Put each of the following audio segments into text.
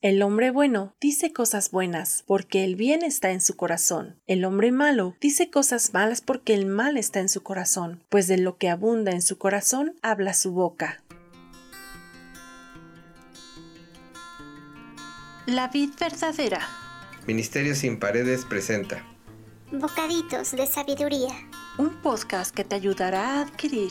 El hombre bueno dice cosas buenas porque el bien está en su corazón. El hombre malo dice cosas malas porque el mal está en su corazón, pues de lo que abunda en su corazón habla su boca. La vid verdadera. Ministerio sin paredes presenta. Bocaditos de sabiduría. Un podcast que te ayudará a adquirir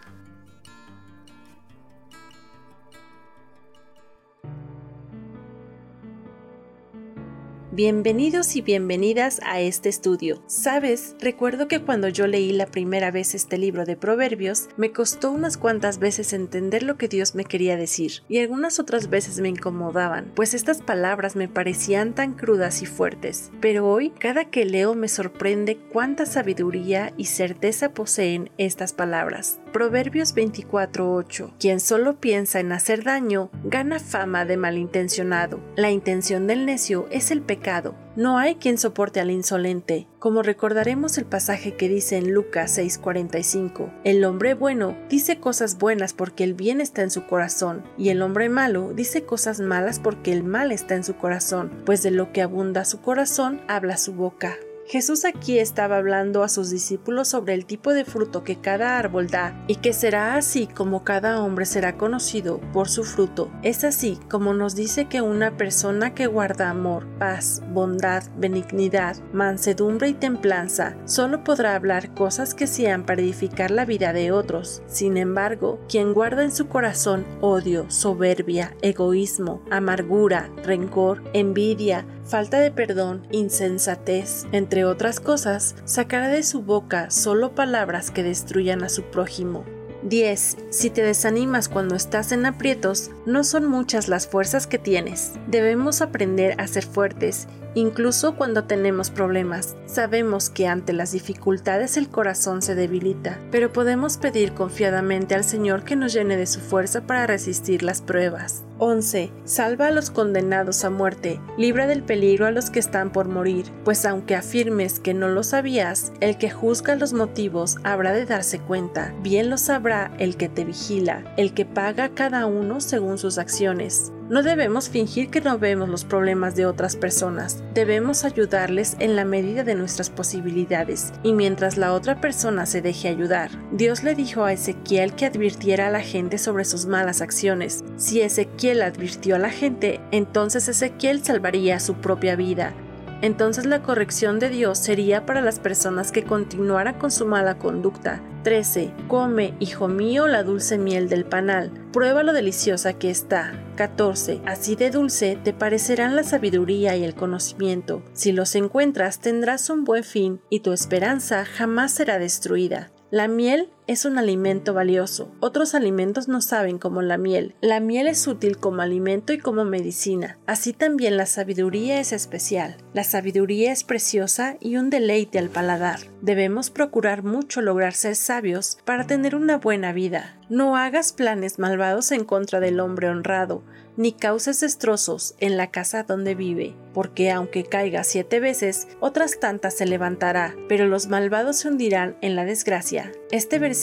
Bienvenidos y bienvenidas a este estudio. Sabes, recuerdo que cuando yo leí la primera vez este libro de Proverbios, me costó unas cuantas veces entender lo que Dios me quería decir, y algunas otras veces me incomodaban, pues estas palabras me parecían tan crudas y fuertes. Pero hoy, cada que leo me sorprende cuánta sabiduría y certeza poseen estas palabras. Proverbios 24:8 Quien solo piensa en hacer daño, gana fama de malintencionado. La intención del necio es el pecado no hay quien soporte al insolente, como recordaremos el pasaje que dice en Lucas 6:45. El hombre bueno dice cosas buenas porque el bien está en su corazón, y el hombre malo dice cosas malas porque el mal está en su corazón, pues de lo que abunda su corazón habla su boca. Jesús aquí estaba hablando a sus discípulos sobre el tipo de fruto que cada árbol da y que será así como cada hombre será conocido por su fruto. Es así como nos dice que una persona que guarda amor, paz, bondad, benignidad, mansedumbre y templanza solo podrá hablar cosas que sean para edificar la vida de otros. Sin embargo, quien guarda en su corazón odio, soberbia, egoísmo, amargura, rencor, envidia, falta de perdón, insensatez, entre otras cosas, sacará de su boca solo palabras que destruyan a su prójimo. 10. Si te desanimas cuando estás en aprietos, no son muchas las fuerzas que tienes. Debemos aprender a ser fuertes Incluso cuando tenemos problemas, sabemos que ante las dificultades el corazón se debilita, pero podemos pedir confiadamente al Señor que nos llene de su fuerza para resistir las pruebas. 11. Salva a los condenados a muerte, libra del peligro a los que están por morir, pues aunque afirmes que no lo sabías, el que juzga los motivos habrá de darse cuenta, bien lo sabrá el que te vigila, el que paga a cada uno según sus acciones. No debemos fingir que no vemos los problemas de otras personas, debemos ayudarles en la medida de nuestras posibilidades y mientras la otra persona se deje ayudar. Dios le dijo a Ezequiel que advirtiera a la gente sobre sus malas acciones. Si Ezequiel advirtió a la gente, entonces Ezequiel salvaría su propia vida entonces la corrección de Dios sería para las personas que continuaran con su mala conducta. 13. Come, hijo mío, la dulce miel del panal. Prueba lo deliciosa que está. 14. Así de dulce te parecerán la sabiduría y el conocimiento. Si los encuentras tendrás un buen fin y tu esperanza jamás será destruida. La miel es un alimento valioso. Otros alimentos no saben como la miel. La miel es útil como alimento y como medicina. Así también la sabiduría es especial. La sabiduría es preciosa y un deleite al paladar. Debemos procurar mucho lograr ser sabios para tener una buena vida. No hagas planes malvados en contra del hombre honrado, ni causes destrozos en la casa donde vive, porque aunque caiga siete veces, otras tantas se levantará, pero los malvados se hundirán en la desgracia. Este versículo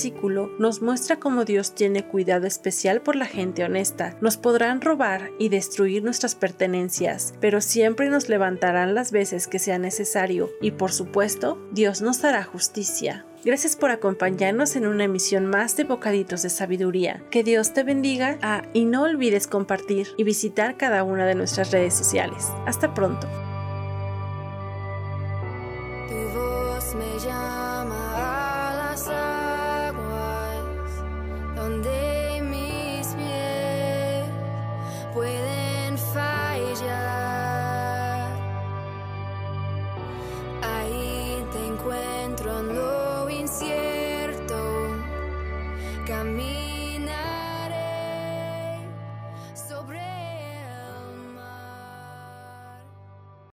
nos muestra cómo Dios tiene cuidado especial por la gente honesta. Nos podrán robar y destruir nuestras pertenencias, pero siempre nos levantarán las veces que sea necesario, y por supuesto, Dios nos hará justicia. Gracias por acompañarnos en una emisión más de Bocaditos de Sabiduría. Que Dios te bendiga ah, y no olvides compartir y visitar cada una de nuestras redes sociales. Hasta pronto. within five